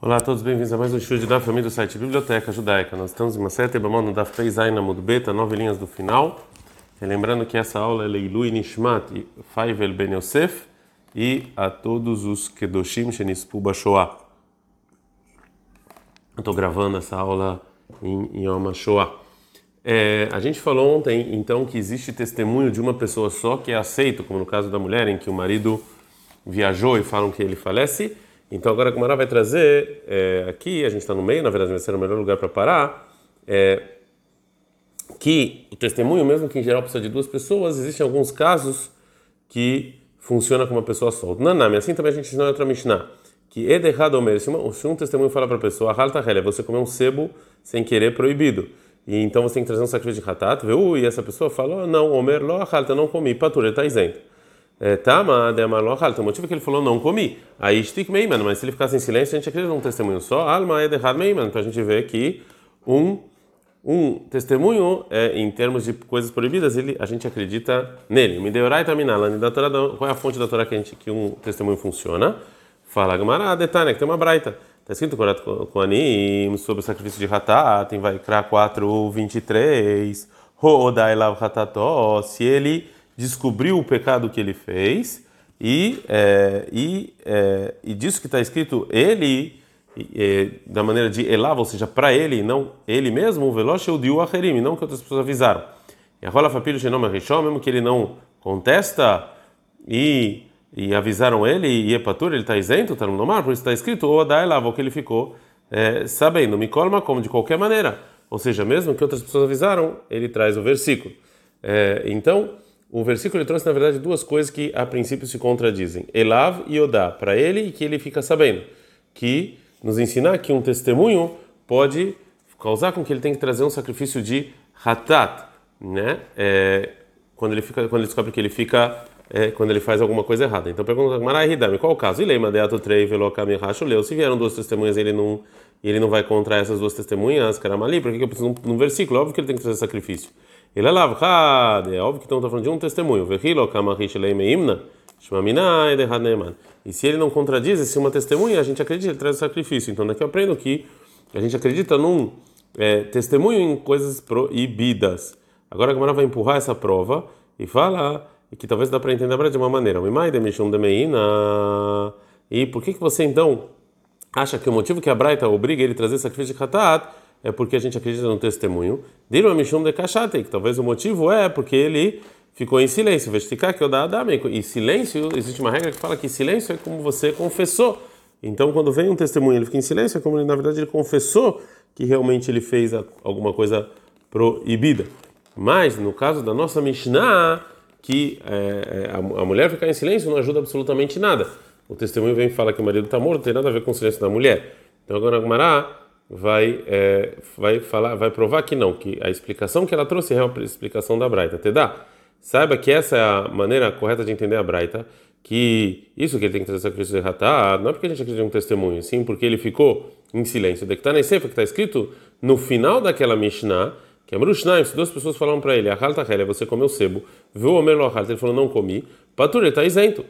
Olá a todos, bem-vindos a mais um show da família do site Biblioteca Judaica. Nós estamos em uma sete Bamon no Daf Peizain na Mudbeta, nove linhas do final. E lembrando que essa aula é Leilu e Nishmat, Faivel Ben Yosef e a todos os Kedoshim Shenispu Bashoah. Estou gravando essa aula em Yom HaShoah. É, a gente falou ontem, então, que existe testemunho de uma pessoa só que é aceito, como no caso da mulher, em que o marido viajou e falam que ele falece então agora a Gumara vai trazer é, aqui, a gente está no meio, na verdade vai ser o melhor lugar para parar, é, que o testemunho, mesmo que em geral precisa de duas pessoas, existem alguns casos que funciona com uma pessoa só. Nanami, assim também a gente ensinou em outra Mishnah, que é errado ou se, se um testemunho fala para a pessoa, halta hele, você comeu um sebo sem querer proibido, e então você tem que trazer um sacrifício de hatat, viu? E essa pessoa fala, não, Omer lo halta, não comi, patur, ele está isento. É, Tama de Amalochat, o motivo é que ele falou não comi. Aí Stik Meiman, mas se ele ficasse em silêncio, a gente acredita num testemunho só. Alma é derrado Meiman, para a gente ver que um, um testemunho, é, em termos de coisas proibidas, ele, a gente acredita nele. Me deu Taminala, qual é a fonte da Torá que, a gente, que um testemunho funciona? Fala Gamara, Detane, que tem uma braita. Está escrito com Anim sobre o sacrifício de Hatat, em Vaikra 4, 23. Rodai Lav Hatató, se ele descobriu o pecado que ele fez e, é, e, é, e disso que está escrito, ele, é, da maneira de elava, ou seja, para ele, não ele mesmo, o veloz o diu acherim, não que outras pessoas avisaram. E a rola fapilho genom rishon, mesmo que ele não contesta e, e avisaram ele, e epatur, ele está isento, está no mar, por isso está escrito, ou da elava, o que ele ficou é, sabendo, me colma como de qualquer maneira. Ou seja, mesmo que outras pessoas avisaram, ele traz o versículo. É, então, o versículo trouxe, na verdade, duas coisas que a princípio se contradizem: Elav e Odá, para ele e que ele fica sabendo. Que nos ensinar que um testemunho pode causar com que ele tenha que trazer um sacrifício de Hatat, né? É, quando ele fica, quando ele descobre que ele fica, é, quando ele faz alguma coisa errada. Então pergunta Marai Hidami, qual o caso? Ilema deato trei velokami leu. Se vieram duas testemunhas, ele não, ele não vai contra essas duas testemunhas, Karamali, por que eu preciso num versículo? Óbvio que ele tem que trazer sacrifício. Ele é lavado, é óbvio que estão falando de um testemunho. E se ele não contradiz, se uma testemunha, a gente acredita, ele traz o sacrifício. Então daqui eu aprendo que a gente acredita num é, testemunho em coisas proibidas. Agora a Gamara vai empurrar essa prova e fala e que talvez dá para entender de uma maneira. E por que que você então acha que o motivo que a Braita obriga ele a trazer sacrifício de Hatat é porque a gente acredita no testemunho. Diram a Mishum de Kachate, que talvez o motivo é porque ele ficou em silêncio. Vesticar que eu dá E silêncio, existe uma regra que fala que silêncio é como você confessou. Então, quando vem um testemunho ele fica em silêncio, é como ele, na verdade ele confessou que realmente ele fez alguma coisa proibida. Mas, no caso da nossa Mishnah, que é, a, a, mulher ficar em silêncio não ajuda absolutamente nada. O testemunho vem e fala que o marido está morto, não tem nada a ver com o silêncio da mulher. Então, agora, Gumará vai é, vai falar, vai provar que não, que a explicação que ela trouxe é a explicação da Braita. Te dá? Saiba que essa é a maneira correta de entender a Braita, que isso que ele tem que trazer sacrifício de Hatá, não é porque a gente acredita em um testemunho, sim porque ele ficou em silêncio. De que está na que está escrito no final daquela Mishnah, que é Mrushnaim, se duas pessoas falaram para ele, Ahalta Helia, você comeu sebo, viu o Omer Lohalta, ele falou, não comi, Patur, ele está isento.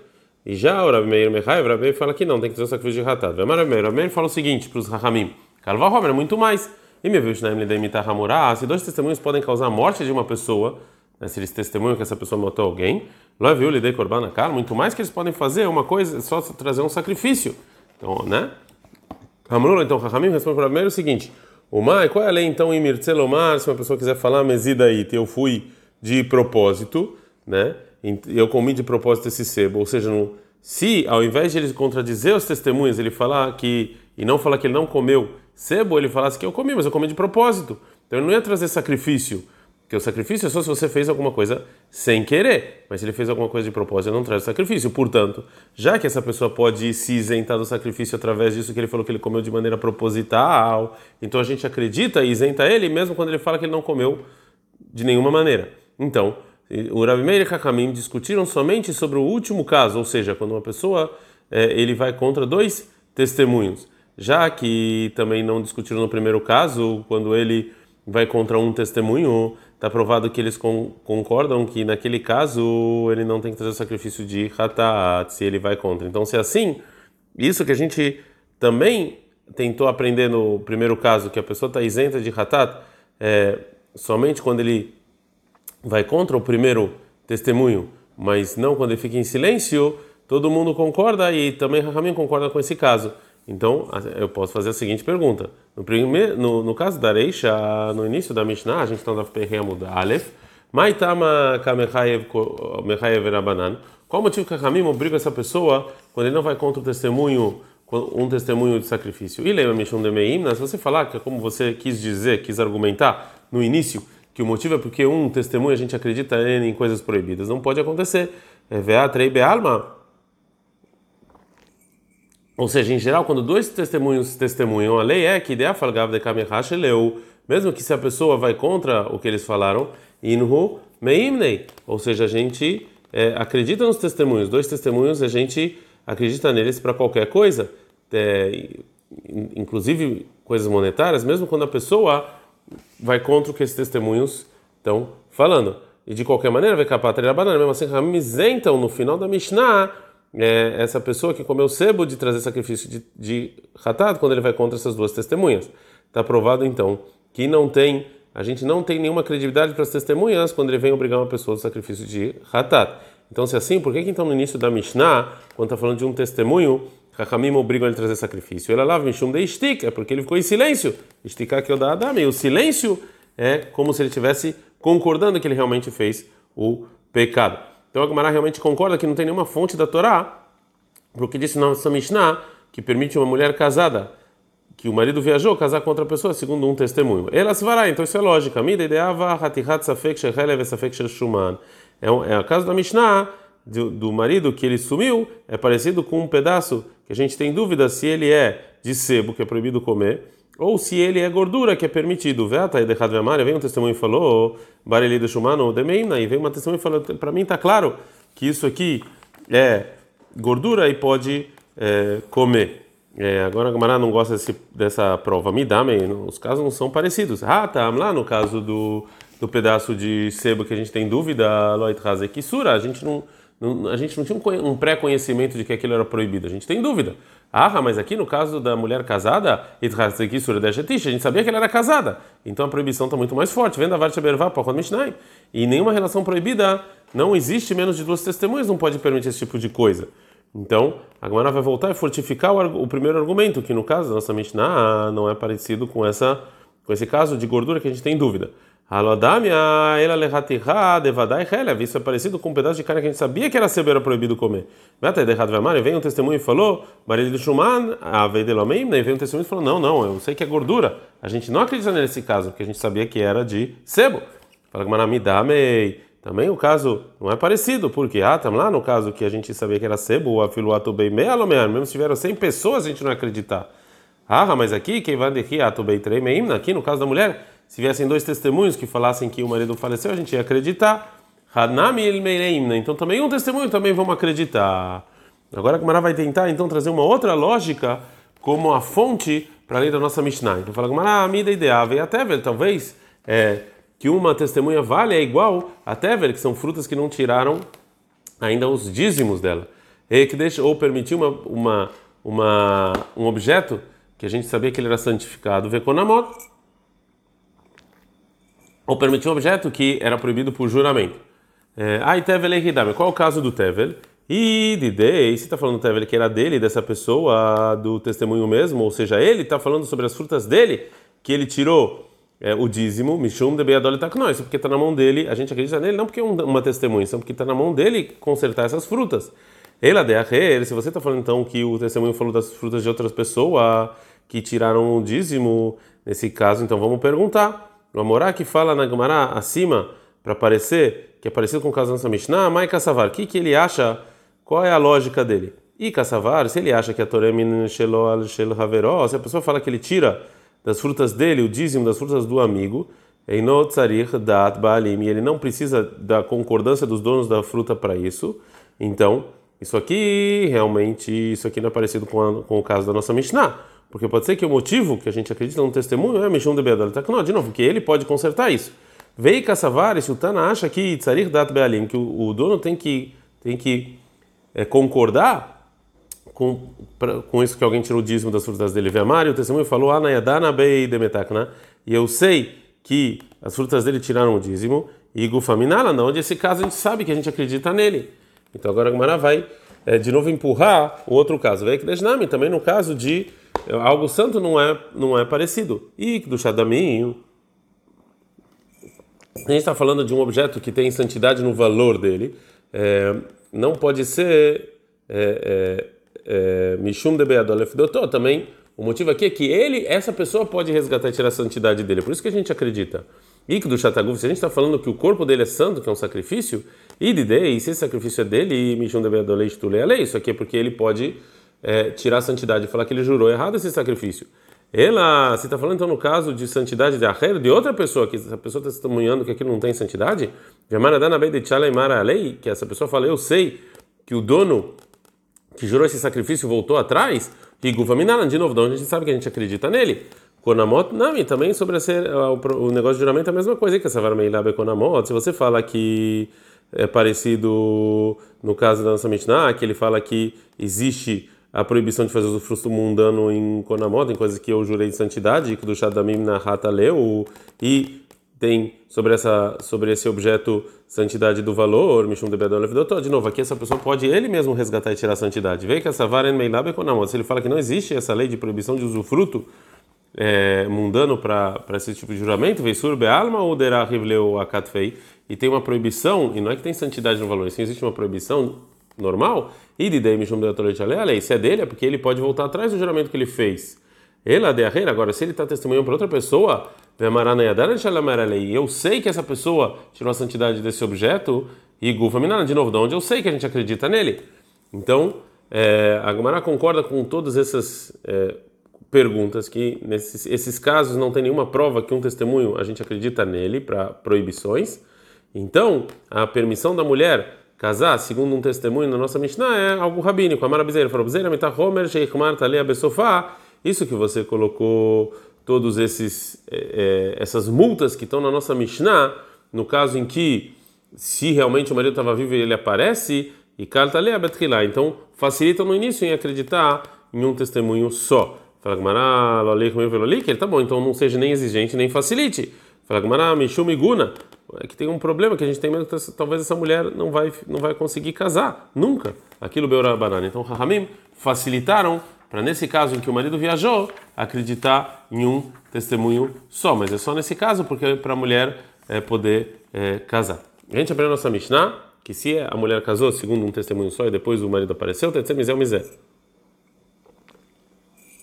E já o Rabi Meir Mechai, o Rabi fala que não, tem que trazer sacrifício de. Rabi Meir, Rabi Meir fala o seguinte para os Rahamim, Calva Homer muito mais. E me viu se dois testemunhos podem causar a morte de uma pessoa, né, se eles testemunham que essa pessoa matou alguém, lá viu lhe dei corban na cara, muito mais que eles podem fazer uma coisa, só trazer um sacrifício. Então, né? Ramrula, então, Rahamim responde para primeiro o seguinte: O Mai, qual é a lei então em Mirtzelomar, se uma pessoa quiser falar mesida aí, eu fui de propósito, né? Eu comi de propósito esse sebo, ou seja, se ao invés de ele contradizer os testemunhos, ele falar que e não falar que ele não comeu sebo, ele falasse que eu comi, mas eu comi de propósito. Então ele não ia trazer sacrifício, porque o sacrifício é só se você fez alguma coisa sem querer, mas se ele fez alguma coisa de propósito, ele não traz sacrifício. Portanto, já que essa pessoa pode se isentar do sacrifício através disso que ele falou que ele comeu de maneira proposital, então a gente acredita e isenta ele, mesmo quando ele fala que ele não comeu de nenhuma maneira. Então, o Rabi Meir e Kakamim discutiram somente sobre o último caso, ou seja, quando uma pessoa é, ele vai contra dois testemunhos já que também não discutiram no primeiro caso, quando ele vai contra um testemunho, está provado que eles concordam que naquele caso ele não tem que trazer o sacrifício de hatat, se ele vai contra. Então, se é assim, isso que a gente também tentou aprender no primeiro caso que a pessoa está isenta de hatat é, somente quando ele vai contra o primeiro testemunho, mas não quando ele fica em silêncio, todo mundo concorda e também Rahamim concorda com esse caso. Então, eu posso fazer a seguinte pergunta. No, no, no caso da Reisha, no início da Mishnah, a gente está Perremo da Aleph, Maitama Kamechayev Rabanan. Qual o motivo que a Ramim obriga essa pessoa quando ele não vai contra o testemunho, um testemunho de sacrifício? E lembra Mishum de Meimna, se você falar que é como você quis dizer, quis argumentar no início, que o motivo é porque um testemunho a gente acredita em coisas proibidas, não pode acontecer. É Veatrei Bealma. Ou seja, em geral, quando dois testemunhos testemunham, a lei é que ideia falgava de Kamehash leu, mesmo que se a pessoa vai contra o que eles falaram, inhu meimnei, ou seja, a gente é, acredita nos testemunhos, dois testemunhos, a gente acredita neles para qualquer coisa, é, inclusive coisas monetárias, mesmo quando a pessoa vai contra o que esses testemunhos estão falando. E de qualquer maneira, vai capar a banana, mesmo assim, isentam no final da Mishnah é, essa pessoa que comeu sebo de trazer sacrifício de, de quando ele vai contra essas duas testemunhas. Está provado então que não tem a gente não tem nenhuma credibilidade para as testemunhas quando ele vem obrigar uma pessoa ao sacrifício de Hatat. Então, se é assim, por que, que então no início da Mishnah, quando está falando de um testemunho, Hakamim obrigam ele a trazer sacrifício? Ele lava Mishum de Istik, é porque ele ficou em silêncio. Istika que eu dá Adam. E o silêncio é como se ele estivesse concordando que ele realmente fez o pecado. Então a Gemara realmente concorda que não tem nenhuma fonte da Torá, porque disse na nossa Mishnah que permite uma mulher casada que o marido viajou casar com outra pessoa, segundo um testemunho. Ela se vará, então isso é lógica. Mida ideava safek shechelev safek shuman. É o é caso da Mishnah do, do, marido que ele sumiu, é parecido com um pedaço que a gente tem dúvida se ele é de sebo, que é proibido comer, ou se ele é gordura, que é permitido. Veta e deixado de vem um testemunho e falou, bareli do shumano demeina, e vem uma testemunha e falou, para mim está claro que isso aqui é gordura e pode é, comer. É, agora a Gamara não gosta desse, dessa prova. Midame, os casos não são parecidos. Ah, tá. Lá no caso do, do pedaço de sebo que a gente tem dúvida, Loit Kisura, a gente não, não, a gente não tinha um, um pré-conhecimento de que aquilo era proibido. A gente tem dúvida. Ah, mas aqui no caso da mulher casada, a gente sabia que ela era casada. Então a proibição está muito mais forte. Venda Varcha Bervá, Mishnai. E nenhuma relação proibida não existe menos de duas testemunhas, não pode permitir esse tipo de coisa. Então, a Gemara vai voltar e fortificar o, o, primeiro argumento, que no caso da nossa Mishnah não é parecido com essa com esse caso de gordura que a gente tem dúvida. Isso é parecido com um pedaço de carne que a gente sabia que era sebo era proibido comer. Vem um testemunho e falou, Marido Shuman, e vem um testemunho e falou, não, não, eu sei que é gordura. A gente não acredita nesse caso, porque a gente sabia que era de sebo. Fala Gemara, me dá, mei. Também o caso não é parecido, porque ah, estamos lá no caso que a gente sabia que era sebo, o afiluato bem mealomear, mesmo se tiveram 100 pessoas, a gente não acreditar. Ah, mas aqui, quem vai daqui, ato bem tremeim, aqui no caso da mulher, se viessem dois testemunhos que falassem que o marido faleceu, a gente ia acreditar. Então também um testemunho também vamos acreditar. Agora a Gemara vai tentar então trazer uma outra lógica como a fonte para além da nossa Mishnah. Então fala Gemara, a mida ideal, vem até ver, talvez é, que uma testemunha vale é igual a tever, que são frutas que não tiraram ainda os dízimos dela. E que deixa, ou permitiu uma, uma, uma, um objeto que a gente sabia que ele era santificado, vekonamot, ou permitiu um objeto que era proibido por juramento. Ai, tevel e Qual é o caso do tevel? E de dei, se está falando do tevel que era dele, dessa pessoa, do testemunho mesmo, ou seja, ele está falando sobre as frutas dele, que ele tirou é, o dízimo, Mishum de Beyadol Taknoi, porque está na mão dele, a gente acredita nele, não porque é uma testemunha, só porque está na mão dele consertar essas frutas. Ela de se você está falando então que o testemunho falou das frutas de outras pessoas que tiraram o dízimo, nesse caso, então vamos perguntar. O Amorá que fala na Gemara acima, para parecer, que é parecido com o caso da nossa Mishnah, Mai Kassavar, o que, que ele acha, qual é a lógica dele? E Kassavar, se ele acha que a Shel Haveró, se a pessoa fala que ele tira das frutas dele, o dízimo das frutas do amigo, e ele não precisa da concordância dos donos da fruta para isso. Então, isso aqui realmente, isso aqui não é parecido com, a, com o caso da nossa Mishnah, porque pode ser que o motivo que a gente acredita no testemunho é Mishum de Beadol Taknó, de novo, que ele pode consertar isso. Vei Kassavar, se o Tana acha que Tzarir Dat Bealim, que o, dono tem que, tem que é, concordar com, pra, com isso que alguém tirou o dízimo das frutas dele. Veamari, o testemunho falou, Anayadana bei demetakna, e eu sei que as frutas dele tiraram o dízimo, e gufaminala, não, onde esse caso a gente sabe que a gente acredita nele. Então agora a Gemara vai é, de novo empurrar o outro caso. Vem que também no caso de algo santo não é não é parecido. E do Shadaminho, a gente está falando de um objeto que tem santidade no valor dele, é, não pode ser é, é, é Mishum de Beadolef Dotó. Também o motivo aqui é que ele, essa pessoa pode resgatar e tirar a santidade dele. Por isso que a gente acredita. E do Shataguf, se a gente está falando que o corpo dele é santo, que é um sacrifício, e de e se esse sacrifício é dele, Mishum de Beadolef Tule isso aqui é porque ele pode é, tirar a santidade e falar que ele jurou errado esse sacrifício. Ela, você está falando então no caso de santidade de Aher, de outra pessoa, que essa pessoa está testemunhando que aquilo não tem santidade? Que essa pessoa fala, eu sei que o dono que jurou esse sacrifício voltou atrás, e Guvaminalan, de novo, de onde a gente sabe que a gente acredita nele. Konamot, e também sobre ser, o, negócio de juramento é a mesma coisa, que essa Varmeilabe Konamot, se você fala que é parecido no caso da nossa Mishnah, que ele fala que existe a proibição de fazer usufruto mundano em Konamot, em coisas que eu jurei de santidade, que do Shadamim na Rata leu, e tem sobre essa sobre esse objeto santidade do valor, Mishum de De novo, aqui essa pessoa pode ele mesmo resgatar e tirar a santidade. Vê que essa vara é Konamot, se ele fala que não existe essa lei de proibição de usufruto é, mundano para esse tipo de juramento, Veisur Bealma ou Derahivleu Akatfei, e tem uma proibição, e não é que tem santidade no valor, sim existe uma proibição normal, e de Deimishum a lei, se é dele, é porque ele pode voltar atrás do juramento que ele fez. Ela de agora, se ele está testemunhando para outra pessoa, e eu sei que essa pessoa tirou a santidade desse objeto, e Gufa de novo, de onde eu sei que a gente acredita nele. Então, é, a Gamara concorda com todas essas é, perguntas, que nesses esses casos não tem nenhuma prova que um testemunho a gente acredita nele para proibições. Então, a permissão da mulher casar, segundo um testemunho na nossa Mishnah, é algo rabínico. Amar Abizeira falou: Bizeira mitahomer sheikmar talea besofá. Isso que você colocou, todos esses é, é, essas multas que estão na nossa Mishnah, no caso em que se realmente o marido estava vivo e ele aparece, e talea betkilá. Então, facilita no início em acreditar em um testemunho só. Fala Gmará, ele tá bom, então não seja nem exigente nem facilite. Fala Gmará, Mishum Iguna é que tem um problema que a gente tem medo que talvez essa mulher não vai não vai conseguir casar nunca aquilo beura banana. Então Rahamim facilitaram para nesse caso em que o marido viajou acreditar em um testemunho só. Mas é só nesse caso porque é para a mulher é, poder é, casar. A gente aprende a nossa Mishnah que se a mulher casou segundo um testemunho só e depois o marido apareceu tem que ser misé misé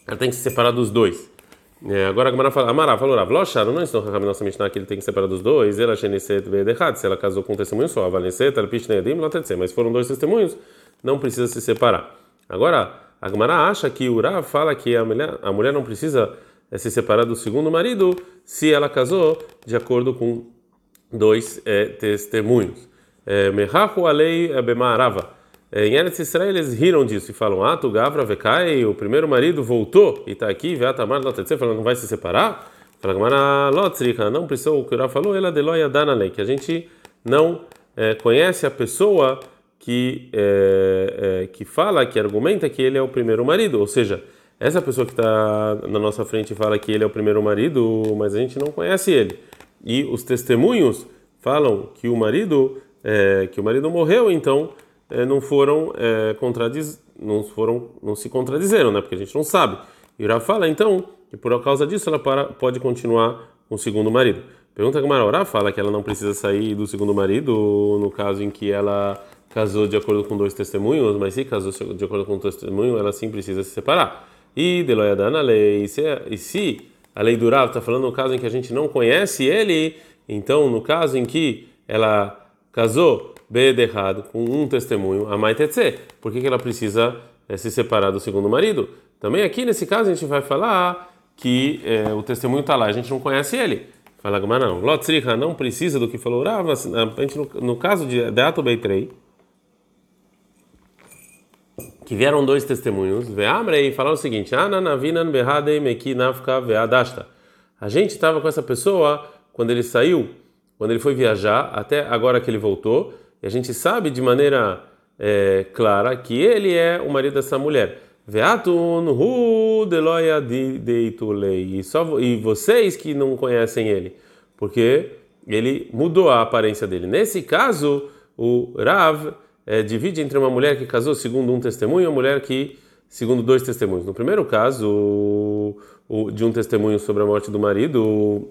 ela tem que se separar dos dois é, agora a Gamara fala, Amara falou, Rav, Loshar, não estão na nossa Mishnah que ele tem que separar dos dois, ela Sheneset Vedehat, se ela casou com um testemunho só, Valeset, Alpish Needim, Lotetze, mas foram dois testemunhos, não precisa se separar. Agora, a Gamara acha que o Rav fala que a mulher, a mulher não precisa é, se separar do segundo marido se ela casou de acordo com dois é, testemunhos. Mehahu alei bemarava. É, em Eretz Israel eles riram disso e falam: Ah, tu Gavra Vekai, o primeiro marido voltou e está aqui, Veatamar Lotetze, falando: não vai se separar? Fala Lotzrika, não precisou, o que o falou, ela deloia lei que a gente não é, conhece a pessoa que, é, é, que fala, que argumenta que ele é o primeiro marido, ou seja, essa pessoa que está na nossa frente fala que ele é o primeiro marido, mas a gente não conhece ele. E os testemunhos falam que o marido, é, que o marido morreu, então não foram é, contradiz, não foram, não se contradizeram, né? Porque a gente não sabe. E Rav fala então que por causa disso ela para, pode continuar com o segundo marido. Pergunta que Marorá fala que ela não precisa sair do segundo marido no caso em que ela casou de acordo com dois testemunhos, mas se casou de acordo com um testemunho, ela sim precisa se separar. E Deloyadana lei, e se, e se a lei do Rav está falando no caso em que a gente não conhece ele, então no caso em que ela casou errado com um testemunho, a Maitetse. Por que, que ela precisa é, se separar do segundo marido? Também aqui nesse caso a gente vai falar que é, o testemunho está lá, a gente não conhece ele. Fala mas não. Lotzriha não precisa do que falou Rava. A gente, no, no caso de Deato Beitrei, que vieram dois testemunhos, Veamrei, falaram o seguinte: Ananavinan Behadei Meki Nafka Veadashta. A gente estava com essa pessoa quando ele saiu, quando ele foi viajar, até agora que ele voltou. E a gente sabe de maneira é, clara que ele é o marido dessa mulher. Veatun hu deitulei. E vocês que não conhecem ele, porque ele mudou a aparência dele. Nesse caso, o Rav é, divide entre uma mulher que casou segundo um testemunho e uma mulher que segundo dois testemunhos. No primeiro caso, o, o, de um testemunho sobre a morte do marido,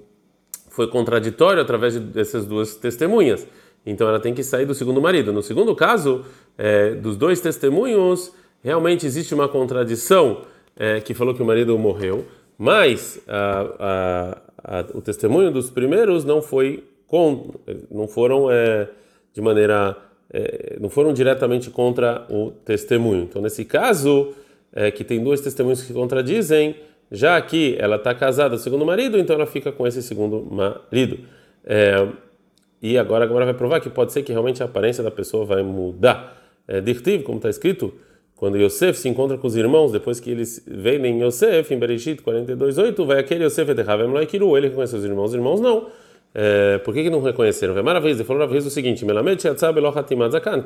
foi contraditório através dessas duas testemunhas. Então ela tem que sair do segundo marido. No segundo caso, é, dos dois testemunhos, realmente existe uma contradição é, que falou que o marido morreu, mas a, a, a, o testemunho dos primeiros não foi com, não foram é, de maneira, é, não foram diretamente contra o testemunho. Então nesse caso, é, que tem dois testemunhos que contradizem, já que ela está casada com o segundo marido, então ela fica com esse segundo marido. E agora, agora vai provar que pode ser que realmente a aparência da pessoa vai mudar. É, Dirtiv, como está escrito, quando Yosef se encontra com os irmãos, depois que eles veem em Yosef, em Bereshit 42.8, vai aquele Yosef eterravem loikiru, ele reconhece os irmãos, os irmãos não. É, por que, que não reconheceram? Vai maravilha, ele falou uma vez o seguinte,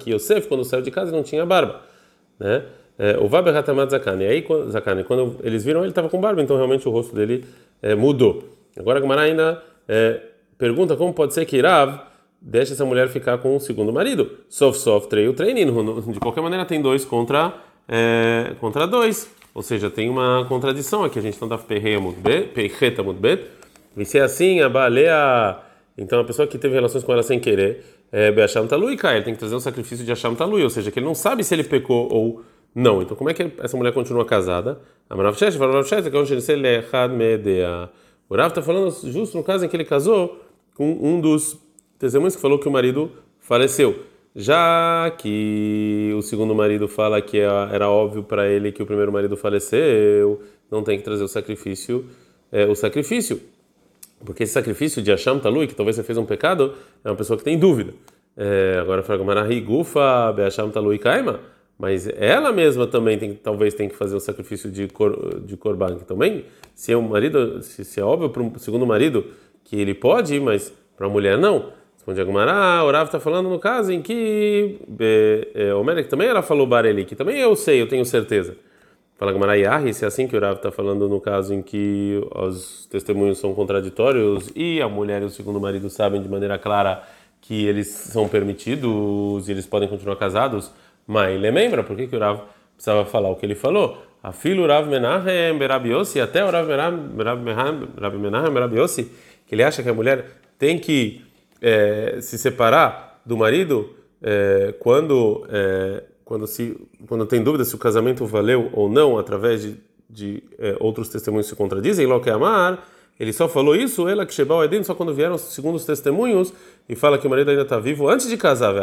que Yosef, quando saiu de casa, não tinha barba. Né? É, o Vaber Hatamat Zakan, e aí Zakan, quando eles viram, ele estava com barba, então realmente o rosto dele é, mudou. Agora a Gemara ainda é, pergunta como pode ser que Rav deixa essa mulher ficar com o segundo marido. Soft soft treio treinino. De qualquer maneira tem dois contra é, contra dois. Ou seja, tem uma contradição aqui. A gente não dá perreta muito bem. E se é assim, a baleia. Então a pessoa que teve relações com ela sem querer, é Beacham Talui cai. Ele tem que trazer um sacrifício de Acham Talui. Ou seja, que ele não sabe se ele pecou ou não. Então como é que essa mulher continua casada? A Maravchesh, Maravchesh, que é o Rav está falando justo no caso em que ele casou com um dos testemunhos que falou que o marido faleceu. Já que o segundo marido fala que era óbvio para ele que o primeiro marido faleceu, não tem que trazer o sacrifício, é, o sacrifício, porque esse sacrifício de Asham Talui, que talvez você fez um pecado, é uma pessoa que tem dúvida. É, agora fala Gufa Beasham Talui Kaima, mas ela mesma também tem, talvez tem que fazer o sacrifício de cor, de korban também. Se é um marido, se, se é óbvio para o segundo marido que ele pode, mas para a mulher não. Responde Agumara, o Rav está falando no caso em que é, Melek também ela falou Bareli, que também eu sei, eu tenho certeza. Fala Agumara Yahi, se é assim que o Rav está falando no caso em que os testemunhos são contraditórios e a mulher e o segundo marido sabem de maneira clara que eles são permitidos e eles podem continuar casados, mas ele lembra por que, que o Rav precisava falar o que ele falou? A filho Rav Menahem Berabiosi, até o Rav Menahem Berabiosi, que ele acha que a mulher tem que é, se separar do marido é, quando é, quando se quando tem dúvida se o casamento valeu ou não através de, de é, outros testemunhos se contradizem lo que amar ele só falou isso ela que Shebal Edim só quando vieram os testemunhos e fala que o marido ainda está vivo antes de casar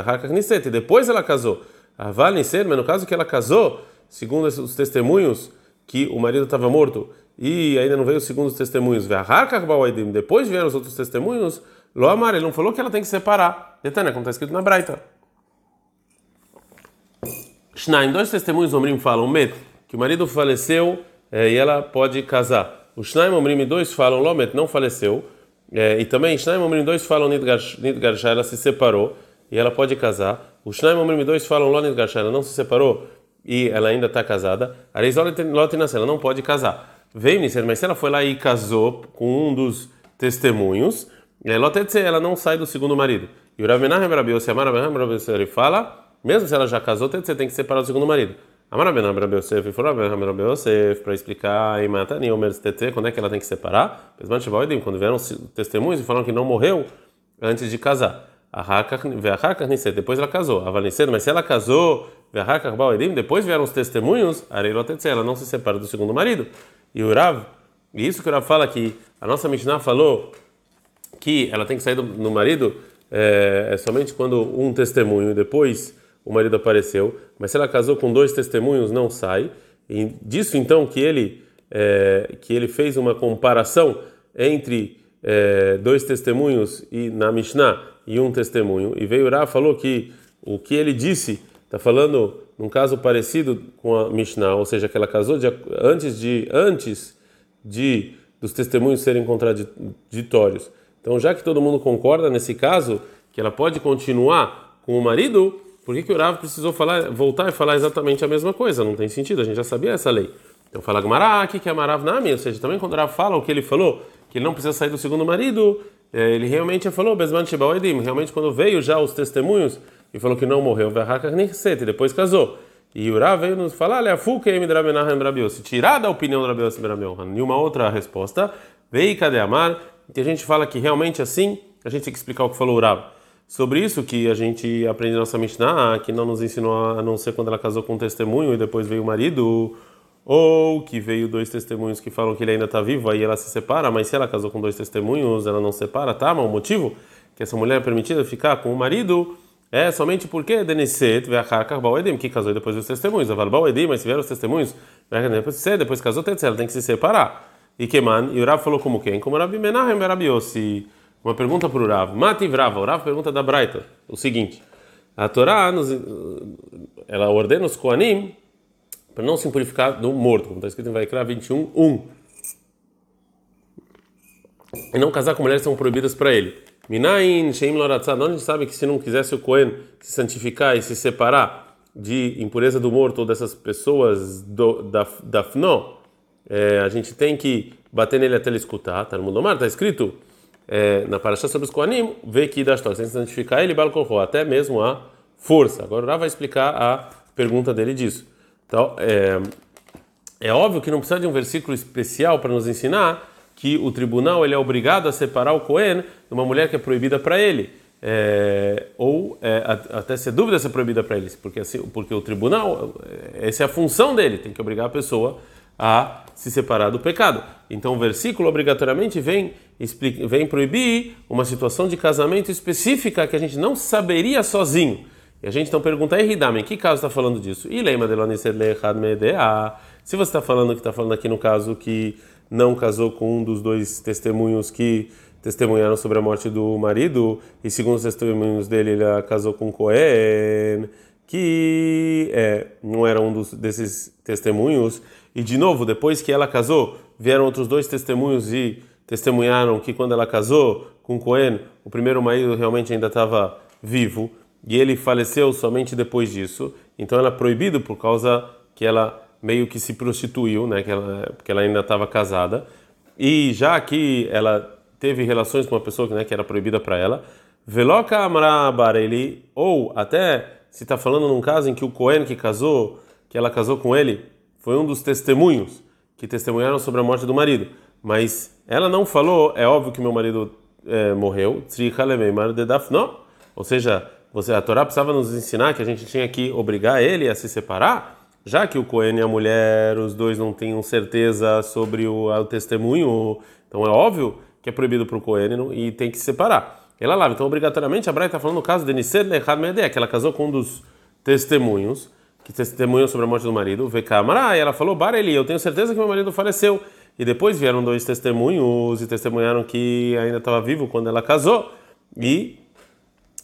e depois ela casou. A Valniser mas no caso que ela casou segundo os testemunhos que o marido estava morto e ainda não veio segundo os testemunhos. Depois vieram os outros testemunhos Lo amar, ele não falou que ela tem que separar. Detânia, como está escrito na Braita. Shnaim, dois testemunhos Omrim falam, Met, que o marido faleceu é, e ela pode casar. O Shnaim Omrim dois falam, Lomet não faleceu. É, e também Shnaim Omrim dois falam, Nidgarsha, ela se separou e ela pode casar. O Shnaim Omrim dois falam, Lo Nidgarsha, ela não se separou e ela ainda está casada. Areizolot ela não pode casar. Veio, mas se ela foi lá e casou com um dos testemunhos, ela não sai do segundo marido. E o Rav Menachem Rabi Yossi, Amar Rabi Yossi, ele fala, mesmo se ela já casou, você tem que separar do segundo marido. Amar Rabi Rabi Yossi, falou Rabi Rabi Yossi, para explicar em Matani, Omer Tete, quando é que ela tem que separar? Quando vieram testemunhos e falaram que não morreu antes de casar. Depois ela casou. Mas se ela casou, depois vieram os testemunhos, ela não se separa do segundo marido. E o Rav, e isso que o Rav fala que a nossa Mishnah falou que ela tem que sair do, marido é, é, somente quando um testemunho depois o marido apareceu, mas se ela casou com dois testemunhos não sai. E disso então que ele é, que ele fez uma comparação entre é, dois testemunhos e na Mishnah e um testemunho e veio Ra falou que o que ele disse está falando num caso parecido com a Mishnah, ou seja, que ela casou de, antes de antes de dos testemunhos serem contraditórios. Então, já que todo mundo concorda nesse caso que ela pode continuar com o marido, por que, que o Rav precisou falar, voltar e falar exatamente a mesma coisa? Não tem sentido, a gente já sabia essa lei. Então fala Gmará, aqui que é Marav Nami, ou seja, também quando o Rav fala o que ele falou, que ele não precisa sair do segundo marido, é, ele realmente falou, Besman Edim, realmente quando veio já os testemunhos e falou que não morreu, e depois casou. E o Rav veio nos falar, se tirar da opinião do Rabi Yossi nenhuma outra resposta, veio cadê Amar, a gente fala que realmente assim, a gente tem que explicar o que falou o Rav. Sobre isso que a gente aprende na nossa Mishnah, que não nos ensinou a não ser quando ela casou com um testemunho e depois veio o marido, ou que veio dois testemunhos que falam que ele ainda está vivo, aí ela se separa, mas se ela casou com dois testemunhos, ela não separa, tá? Mas o motivo que essa mulher é permitida ficar com o marido é somente porque Deniset ve'achar Bauedim, que casou depois dos testemunhos. Aval Bauedim, mas se vieram os testemunhos, depois de depois casou, ela tem que se separar. E e o Rav falou como quem? Como Rabi Menahem Rabi. Uma pergunta para o Rav. Mati Vrava. O Rav pergunta da Braita o seguinte: a Torá nos, ela ordena os Koanim para não se purificar do morto, como está escrito em Vaikra 21, 1. E não casar com mulheres são proibidas para ele. Minain Sheim Loratzad. Onde sabe que se não quisesse o Kohen se santificar e se separar de impureza do morto ou dessas pessoas do, da, da Fnó, é, a gente tem que bater nele até ele escutar. Tá no mundo mar, está escrito é, na Parashá sobre os Koanim, vê que das sem santificar ele, Balkorro, até mesmo a força. Agora o vai explicar a pergunta dele disso. Então, é, é óbvio que não precisa de um versículo especial para nos ensinar que o tribunal ele é obrigado a separar o Cohen de uma mulher que é proibida para ele. É, ou é, até se dúvida se é proibida para eles, porque, assim, porque o tribunal, é, essa é a função dele, tem que obrigar a pessoa a se separar do pecado. Então o versículo obrigatoriamente vem, explica, vem proibir uma situação de casamento específica que a gente não saberia sozinho. E a gente então pergunta, Ridame, que caso está falando disso? Se você está falando que está falando aqui no caso que não casou com um dos dois testemunhos que testemunharam sobre a morte do marido, e segundo os testemunhos dele, ele casou com Cohen, que é, não era um dos, desses testemunhos, e de novo, depois que ela casou, vieram outros dois testemunhos e testemunharam que quando ela casou com Cohen, o primeiro marido realmente ainda estava vivo e ele faleceu somente depois disso. Então ela é proibido por causa que ela meio que se prostituiu, né? Que ela, porque ela ainda estava casada. E já que ela teve relações com uma pessoa né, que era proibida para ela, veloca ou até se está falando num caso em que o Cohen que casou, que ela casou com ele foi um dos testemunhos que testemunharam sobre a morte do marido. Mas ela não falou, é óbvio que meu marido é, morreu, ou seja, você, a Torá precisava nos ensinar que a gente tinha que obrigar ele a se separar, já que o Cohen e a mulher, os dois não tinham certeza sobre o, o testemunho, então é óbvio que é proibido para o Cohen e, tem que se separar. Ela lá, então obrigatoriamente a Braia está falando no caso de Nised Lechad Medea, que ela casou com um dos testemunhos, que testemunhou sobre a morte do marido, vê câmara, e ela falou, Bareli, eu tenho certeza que meu marido faleceu. E depois vieram dois testemunhos e testemunharam que ainda estava vivo quando ela casou. E,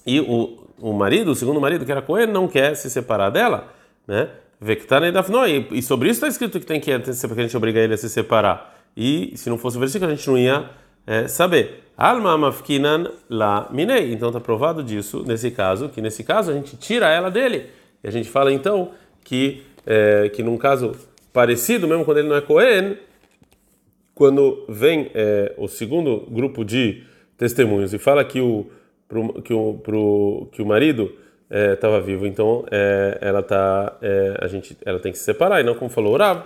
e o, o marido, o segundo marido, que era com ele, não quer se separar dela, né? E, e sobre isso está escrito que tem que, que a gente obriga ele a se separar. E se não fosse o versículo, a gente não ia é, saber. Alma mafkinan la minei. Então está provado disso, nesse caso, que nesse caso a gente tira ela dele. E a gente fala então que, é, que num caso parecido, mesmo quando ele não é Cohen, quando vem é, o segundo grupo de testemunhos e fala que o, pro, que o, pro, que o marido estava é, vivo, então é, ela tá, é, a gente, ela tem que se separar, e não como falou Rav.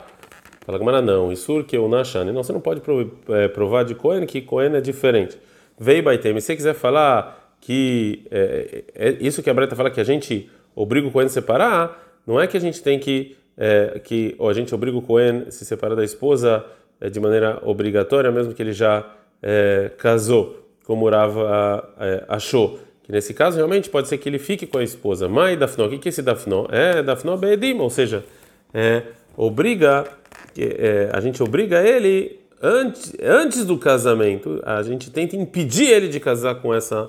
Fala Gamara, não, Isur que eu Nashane. Não, você não pode é, provar de Cohen que Cohen é diferente. Veio Baitem, se você quiser falar que é, isso que a Breta fala que a gente obriga o Cohen a separar, não é que a gente tem que, é, que ou a gente obriga o Cohen a se separar da esposa é, de maneira obrigatória, mesmo que ele já é, casou, como Rava é, achou. Que nesse caso realmente pode ser que ele fique com a esposa. Mas Dafnó, o que é esse Dafnó? É Dafnó Beedim, ou seja, é, obriga, é, a gente obriga ele antes, antes do casamento, a gente tenta impedir ele de casar com essa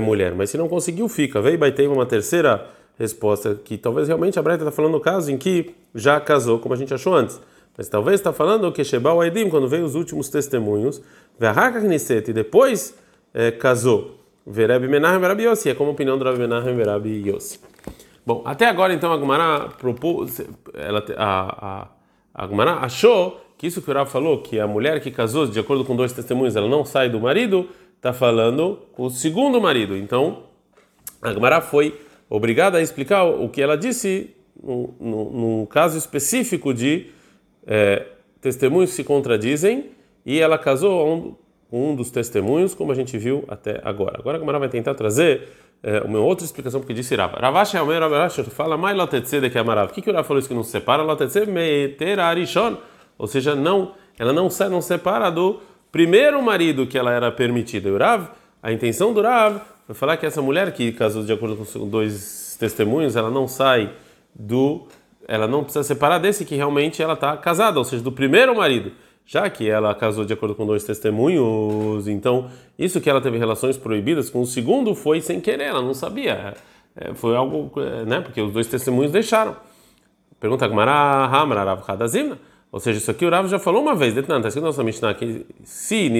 mulher. Mas se não conseguiu, fica. Veio Baitei uma terceira resposta que talvez realmente a Breta está falando no caso em que já casou, como a gente achou antes. Mas talvez está falando que Shebal Aidim, quando veio os últimos testemunhos, e depois é, casou. Vereb Menachem Verabi Yossi, é como a opinião do Rabi Menachem Verabi Yossi. Bom, até agora então a Gumara propôs, ela, a, a, a Gumara achou que isso que o Rav falou, que a mulher que casou de acordo com dois testemunhos, ela não sai do marido, está falando com o segundo marido. Então, a Gumara foi obrigada a explicar o que ela disse num caso específico de é, testemunhos se contradizem e ela casou um, um dos testemunhos, como a gente viu até agora. Agora a Gumara vai tentar trazer é, uma outra explicação porque disse Rava. Ravash Omer Ravash fala mais Lotetse de que Amarav. O que que o Rav falou isso que não separa? Lotetse meter arishon. Ou seja, não, ela não, não separa do primeiro marido que ela era permitida. E o Rav, a intenção do Rav foi falar que essa mulher que casou de acordo com dois testemunhos, ela não sai do ela não precisa separar desse que realmente ela está casada, ou seja, do primeiro marido já que ela casou de acordo com dois testemunhos, então isso que ela teve relações proibidas com o segundo foi sem querer, ela não sabia. É, foi algo, é, né? Porque os dois testemunhos deixaram. Pergunta Gmará, Hamra, Hadazimna. Ou seja, isso aqui o Rav já falou uma vez, está escrito na nossa Mishnah aqui, se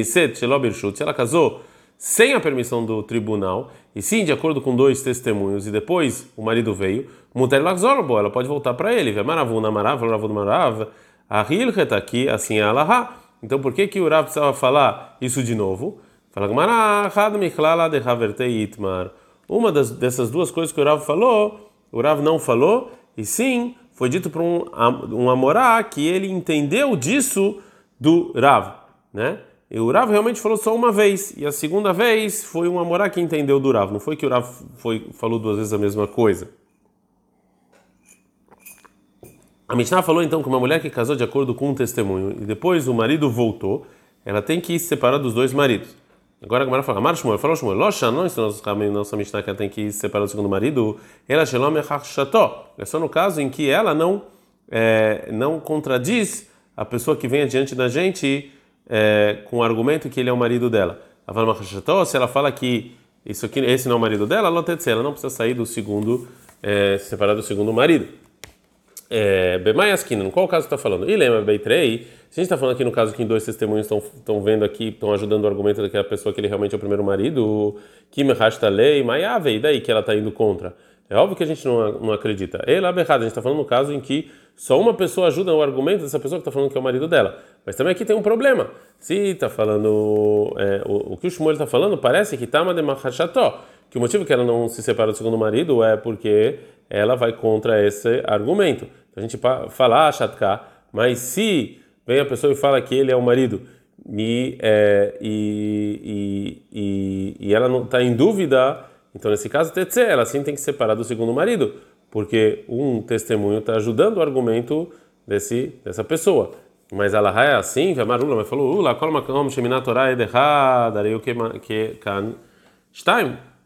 ela casou sem a permissão do tribunal, e sim de acordo com dois testemunhos, e depois o marido veio, Muter Lachzorbo, ela pode voltar para ele. Vemaravuna Marav, Ravuna Marav, a Hilchet aqui, assim é Alaha. Então por que que o Rav precisava falar isso de novo? Fala Uma das, dessas duas coisas que o Rav falou, o Rav não falou, e sim foi dito para um, um Amorá que ele entendeu disso do Rav, né? E o Rav realmente falou só uma vez, e a segunda vez foi um Amorá que entendeu do Rav, não foi que o Rav foi, falou duas vezes a mesma coisa. A Mishnah falou então que uma mulher que casou de acordo com um testemunho e depois o marido voltou, ela tem que se separar dos dois maridos. Agora a Gemara fala, Amar Shmuel, falou Shmuel, Locha, não ensinou nossa Mishnah que ela tem que se separar do segundo marido, ela Shalom É só no caso em que ela não, é, não contradiz a pessoa que vem adiante da gente é, com o argumento que ele é o marido dela. Se ela fala que isso aqui, esse não é o marido dela, ela não precisa sair do segundo, é, se separar do segundo marido. É, Bemaiaskina, qual caso está falando? E lembra, Beitrei, se a gente está falando aqui no caso que dois testemunhos estão vendo aqui, estão ajudando o argumento daquela pessoa que ele realmente é o primeiro marido, Kim Rashta Lei, Maiave, e daí que ela está indo contra? É óbvio que a gente não, não acredita. Ela é errado, a gente está falando no caso em que só uma pessoa ajuda o argumento dessa pessoa que está falando que é o marido dela. Mas também aqui tem um problema. Se está falando. É, o, o, que o Shmuel está falando parece que Tama de Mahasható, que o motivo que ela não se separa do segundo marido é porque ela vai contra esse argumento. Então a gente fala ah, Shatka, mas se vem a pessoa e fala que ele é o marido e, é, e, e, e, ela não está em dúvida, então nesse caso, Tetse, ela sim tem que separar do segundo marido, porque um testemunho está ajudando o argumento desse, dessa pessoa. Mas ela é assim, Marula, mas falou, Ula, kol makom sheminat o que kan.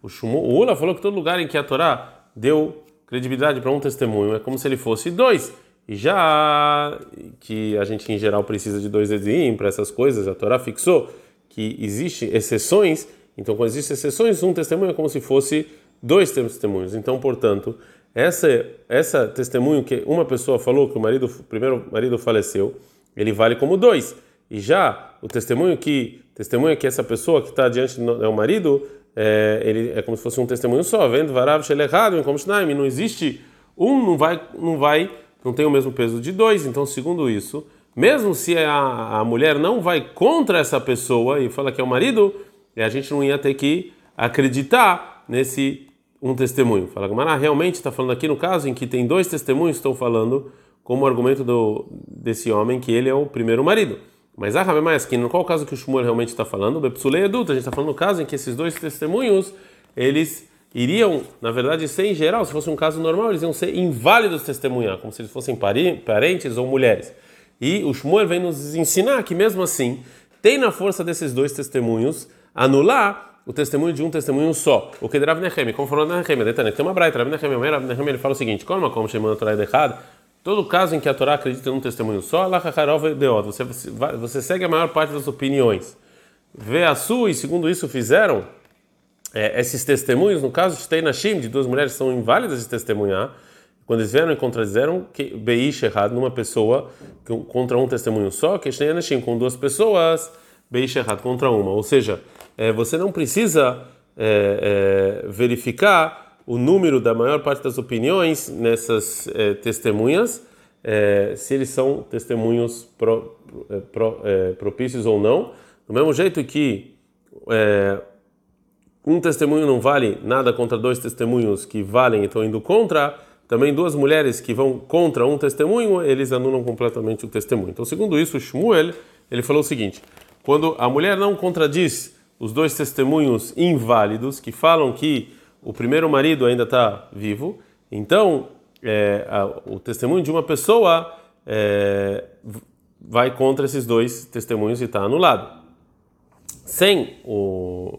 O Ula falou que todo lugar em que a Torá deu credibilidade para um testemunho é como se ele fosse dois. E já que a gente em geral precisa de dois edim para essas coisas, a Torá fixou que existem exceções. Então, quando existem exceções, um testemunho é como se fosse dois testemunhos. Então, portanto, essa essa testemunho que uma pessoa falou que o marido, primeiro marido faleceu, ele vale como dois. E já o testemunho que testemunha que essa pessoa que está diante é o marido é, ele é como se fosse um testemunho só, vendo varav errado, como não existe um, não vai, não vai, não tem o mesmo peso de dois. Então, segundo isso, mesmo se a, a mulher não vai contra essa pessoa e fala que é o marido, a gente não ia ter que acreditar nesse um testemunho. Fala que realmente está falando aqui no caso em que tem dois testemunhos que estão falando como argumento do, desse homem que ele é o primeiro marido. Mas a Rabi Maeskin, qual o caso que o Shmuel realmente está falando? Bepsulei adulto, a gente está falando no caso em que esses dois testemunhos, eles iriam, na verdade, ser em geral, se fosse um caso normal, eles iam ser inválidos testemunhar, como se eles fossem parentes ou mulheres. E o Shmuel vem nos ensinar que mesmo assim, tem na força desses dois testemunhos anular o testemunho de um testemunho só. O que Rav Nechem, como falou Rav Nechem, tem uma braita, Rav Nechem, Rav Nechem, ele fala o seguinte, como como chamando a errado, Todo caso em que a Torá acredita num testemunho só, você, você segue a maior parte das opiniões. Vê a sua, e segundo isso fizeram, é, esses testemunhos, no caso de Teinashim, de duas mulheres são inválidas de testemunhar, quando eles vieram e contradizeram que Beish errado numa pessoa contra um testemunho só, que Teinashim com duas pessoas, Beish errado contra uma. Ou seja, é, você não precisa é, é verificar o número da maior parte das opiniões nessas é, testemunhas, é, se eles são testemunhos pro, pro, propícios ou não. Do mesmo jeito que um testemunho não vale nada contra dois testemunhos que valem e estão indo contra, também duas mulheres que vão contra um testemunho, eles anulam completamente o testemunho. Então, segundo isso, Shmuel, ele falou o seguinte: quando a mulher não contradiz os dois testemunhos inválidos que falam que o primeiro marido ainda está vivo, então é, a, o testemunho de uma pessoa é, vai contra esses dois testemunhos e está anulado. Sem o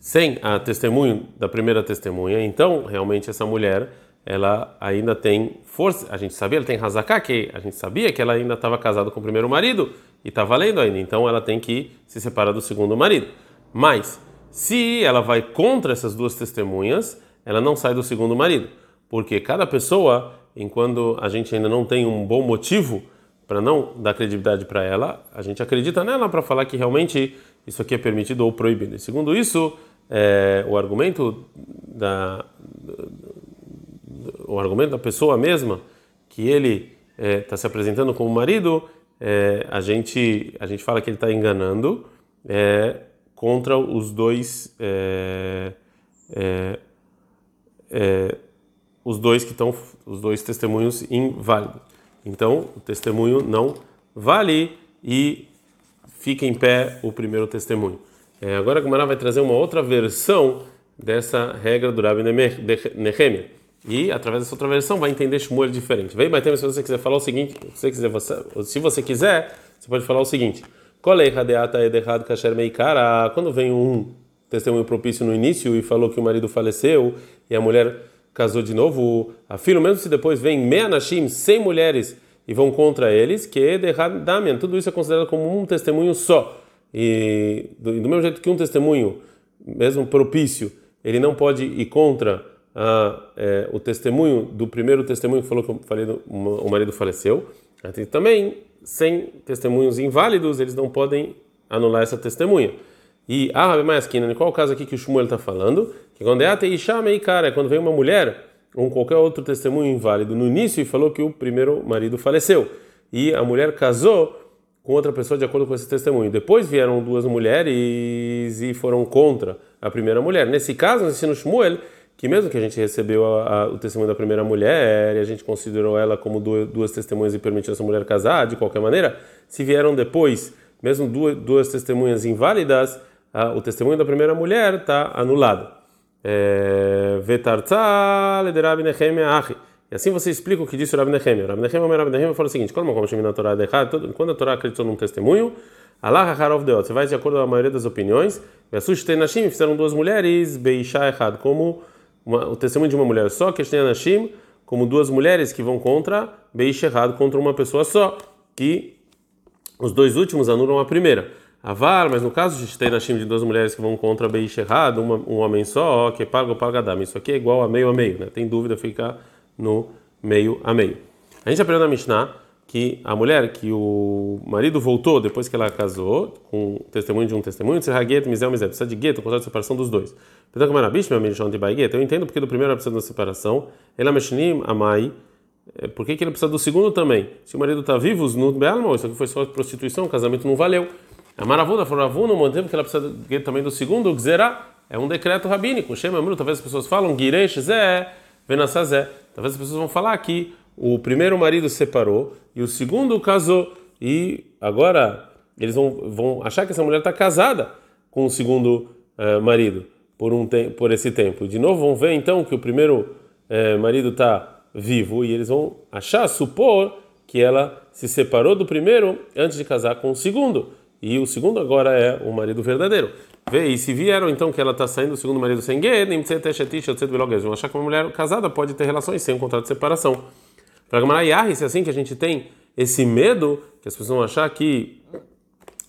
sem a testemunho da primeira testemunha, então realmente essa mulher ela ainda tem força. A gente sabia, ela tem razaká, que a gente sabia que ela ainda estava casada com o primeiro marido e está valendo ainda. Então ela tem que se separar do segundo marido. Mas se ela vai contra essas duas testemunhas, ela não sai do segundo marido, porque cada pessoa, enquanto a gente ainda não tem um bom motivo para não dar credibilidade para ela, a gente acredita nela para falar que realmente isso aqui é permitido ou proibido. E segundo isso, é, o argumento da o argumento da pessoa mesma que ele está tá se apresentando como marido, é, a gente a gente fala que ele está enganando é, contra os dois os dois que estão os dois testemunhos inválidos. Então o testemunho não vale e fica em pé o primeiro testemunho. É, agora a Gumara vai trazer uma outra versão dessa regra do Rabi Nehemia. E através dessa outra versão vai entender Shmuel diferente. Vem, Baitem, se você quiser falar o seguinte, se você quiser, se você quiser, você pode falar o seguinte: quando vem um testemunho propício no início e falou que o marido faleceu e a mulher casou de novo, afirma mesmo se depois vem meanashim, 100 mulheres e vão contra eles, que é Damian, tudo isso é considerado como um testemunho só. E do, do mesmo jeito que um testemunho, mesmo propício, ele não pode ir contra a, é, o testemunho do primeiro testemunho que falou que o marido faleceu. Também, sem testemunhos inválidos, eles não podem anular essa testemunha. E a Rabi Mayaskina, em qual caso aqui que o Shmuel está falando? Que quando é Ateisha cara, é quando vem uma mulher ou qualquer outro testemunho inválido no início e falou que o primeiro marido faleceu. E a mulher casou com outra pessoa de acordo com esse testemunho. Depois vieram duas mulheres e foram contra a primeira mulher. Nesse caso, no ensino Shmuel, que mesmo que a gente recebeu a, a, o testemunho da primeira mulher e a gente considerou ela como duas, duas testemunhas e permitiu essa mulher casar, de qualquer maneira, se vieram depois, mesmo duas, duas testemunhas inválidas, a, o testemunho da primeira mulher está anulado. É. E assim você explica o que disse o Rabi Nehemia. O Rabi Nehemia, Rabi falou o seguinte: quando a Torá quando a Torá acreditou num testemunho, Allah você vai de acordo com a maioria das opiniões, Vesush Nashim, fizeram duas mulheres, Beisha errado, como uma, o testemunho de uma mulher só, que Nashim, como duas mulheres que vão contra Beisha errado, contra uma pessoa só, que os dois últimos anulam a primeira. Avar, mas no caso de Nashim de duas mulheres que vão contra Beisha errado, um homem só, que paga o paga dama. Isso aqui é igual a meio a meio, né? Tem dúvida, fica no meio a meio. A gente aprendeu na Mishnah que a mulher que o marido voltou depois que ela casou, com testemunho de um testemunho, se gueto, misel, misel, precisa de gueto, contrato de separação dos dois. Então, como era bicho, meu amigo, de gueto, eu entendo porque do primeiro ela precisa da separação, ela mexnim, amai, é, por que, ele precisa do segundo também? Se o marido está vivo, no Bealmo, isso aqui foi só prostituição, o casamento não valeu. A Maravuna falou, Ravuna, ao tempo que ela precisa também do segundo, Gzerá, é um decreto rabínico. Shema, talvez as pessoas falam, Giresh, Zé, Venassazé. Talvez as pessoas vão falar que o primeiro marido separou e o segundo casou e agora eles vão, vão achar que essa mulher está casada com o segundo uh, marido por um por esse tempo. De novo vão ver então que o primeiro uh, marido está vivo e eles vão achar, supor que ela se separou do primeiro antes de casar com o segundo e o segundo agora é o marido verdadeiro. Vê, e se vieram então que ela está saindo do segundo marido sem guerra, vão achar que uma mulher casada pode ter relações sem um contrato de separação. Para Gamara é assim que a gente tem esse medo, que as pessoas vão achar que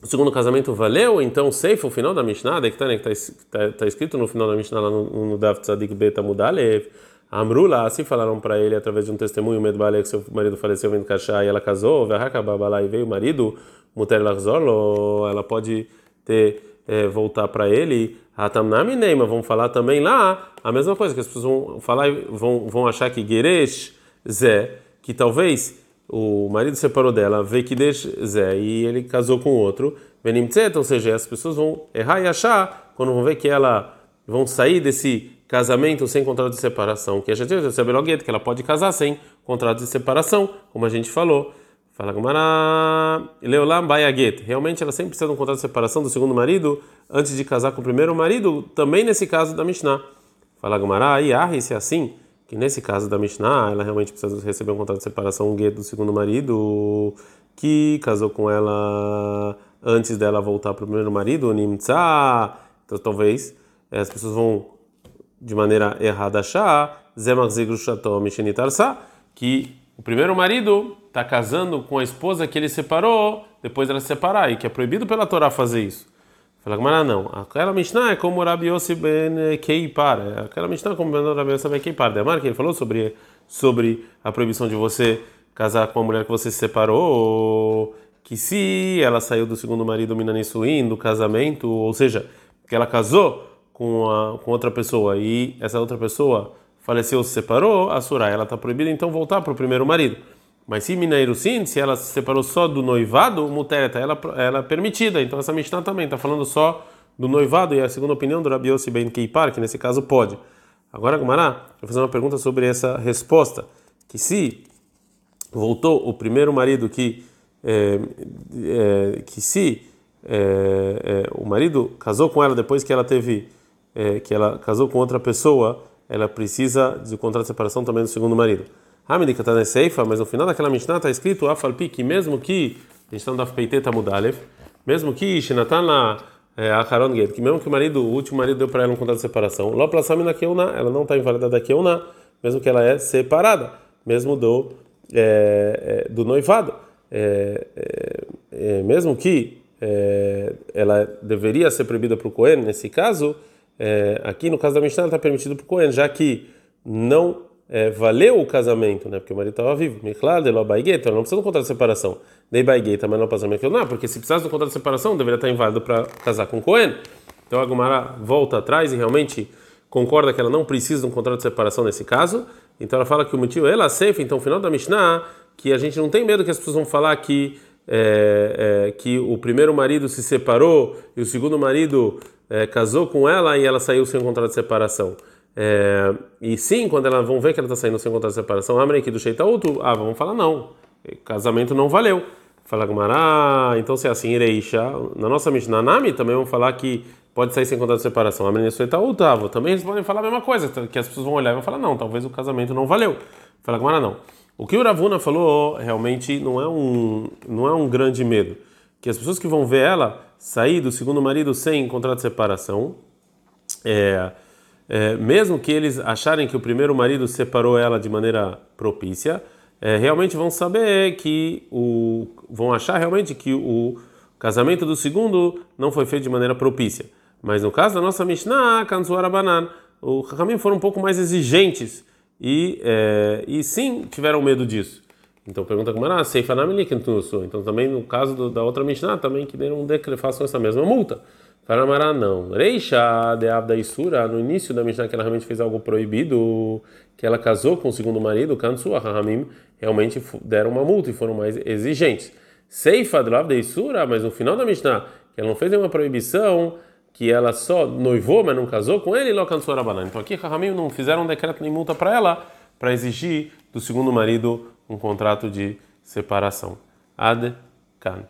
o segundo casamento valeu, então Seif, o final da Mishnah, que está né, tá, tá, tá, escrito no final da Mishnah lá no, no Dav Tzadik Beta Mudalev, Amrula, assim falaram para ele através de um testemunho, Medbale, que seu marido faleceu vindo cachá e ela casou, Verhaka Babala, e veio o marido, Muter Larzolo, ela pode ter é, voltar para ele, Hatamnami Neima, vão falar também lá a mesma coisa, que as pessoas vão falar vão, vão achar que Geresh Zé, que talvez o marido separou dela, Vekidesh Zé, e ele casou com outro, Benimtzet, ou seja, as pessoas vão errar e achar quando vão ver que ela vão sair desse casamento sem contrato de separação, que a gente que ela pode casar sem contrato de separação, como a gente falou. Fala Gumara, Leolam Bayaget. Realmente ela sempre precisa de um contrato de separação do segundo marido antes de casar com o primeiro marido, também nesse caso da Mishnah. Fala Gumara, ah, se é assim, que nesse caso da Mishnah, ela realmente precisa receber um contrato de separação um get do segundo marido que casou com ela antes dela voltar para o primeiro marido, Nimtza. Então talvez eh, as pessoas vão de maneira errada achar que o primeiro marido está casando com a esposa que ele separou depois dela se separar, e que é proibido pela Torá fazer isso. Fala Gamara, não. Aquela Mishnah é como Rabi Yossi ben Keipar. É aquela Mishnah é como Rabi Yossi ben Keipar. Demar que ele falou sobre, sobre a proibição de você casar com a mulher que você se separou, que se ela saiu do segundo marido Minanissuim, do casamento, ou seja, que ela casou com, a, com outra pessoa e essa outra pessoa faleceu, se separou, a Surah, ela está proibida então voltar para o primeiro marido. Mas se Minairusin, se ela se separou só do noivado, Mutereta, ela, ela é permitida. Então essa Mishnah também está falando só do noivado e a segunda opinião do Rabi Yossi Ben Keipar, que nesse caso pode. Agora, Gumará, vou fazer uma pergunta sobre essa resposta. Que se voltou o primeiro marido que, é, é, que se é, o marido casou com ela depois que ela teve, que ela casou com outra pessoa, ela precisa de contrato de separação também do segundo marido. Hamidika está na Seifa, mas no final daquela Mishnah está escrito Afalpi, que mesmo que, a gente está no Peiteta Mudalev, mesmo que Shinatan na Acharon Get, que mesmo que o marido, o último marido deu para ela um contrato de separação, Loplasamina Keuna, ela não está invalidada da Keuna, mesmo que ela é separada, mesmo do, é, do noivado. É, é, mesmo que ela deveria ser proibida para o Cohen, nesse caso, aqui no caso da Mishnah está permitido para o Cohen, já que não é, valeu o casamento, né? Porque o marido estava vivo. Miklar de baigueta, não precisa do contrato de separação. Dei baigueta, mas não casamento. Não, porque se precisasse do contrato de separação, deveria estar inválido para casar com Cohen. Então a Gumara volta atrás e realmente concorda que ela não precisa de um contrato de separação nesse caso. Então ela fala que o motivo é ela safe. Então, no final da Mishnah, que a gente não tem medo que as pessoas vão falar que é, é, que o primeiro marido se separou e o segundo marido é, casou com ela e ela saiu sem contrato de separação. É, e sim, quando elas vão ver que ela está saindo sem contrato de separação, abrem aqui do Sheitautu, ah, vamos falar não, casamento não valeu. Fala Gumará, então se é assim, Ireisha, na nossa Mishnah Nami também vamos falar que pode sair sem contrato de separação. Abrem do Sheitautu, ah, também eles podem falar a mesma coisa, que as pessoas vão olhar e vão falar, não, talvez o casamento não valeu. Fala Gumará, não. O que o Ravuna falou realmente não é um, não é um grande medo. Que as pessoas que vão ver ela sair do segundo marido sem contrato de separação, é é, mesmo que eles acharem que o primeiro marido separou ela de maneira propícia, é, realmente vão saber que o vão achar realmente que o casamento do segundo não foi feito de maneira propícia. Mas no caso da nossa Mishnah, Kanzuara Banan, o Rahamim foram um pouco mais exigentes e, é, e sim tiveram medo disso. Então pergunta como era, então também no caso do, da outra Mishnah, também que deram um decreto, façam essa mesma multa. Paramará não. Reisha de Abda Isura, no início da Mishnah que ela realmente fez algo proibido, que ela casou com o segundo marido, Kansu Rahamim, realmente deram uma multa e foram mais exigentes. Seifa de Abda Isura, mas no final da Mishnah, que ela não fez nenhuma proibição, que ela só noivou, mas não casou com ele, Lokansu Rabanan. Então aqui Rahamim não fizeram decreto nem multa para ela, para exigir do segundo marido um contrato de separação. Ad Kan.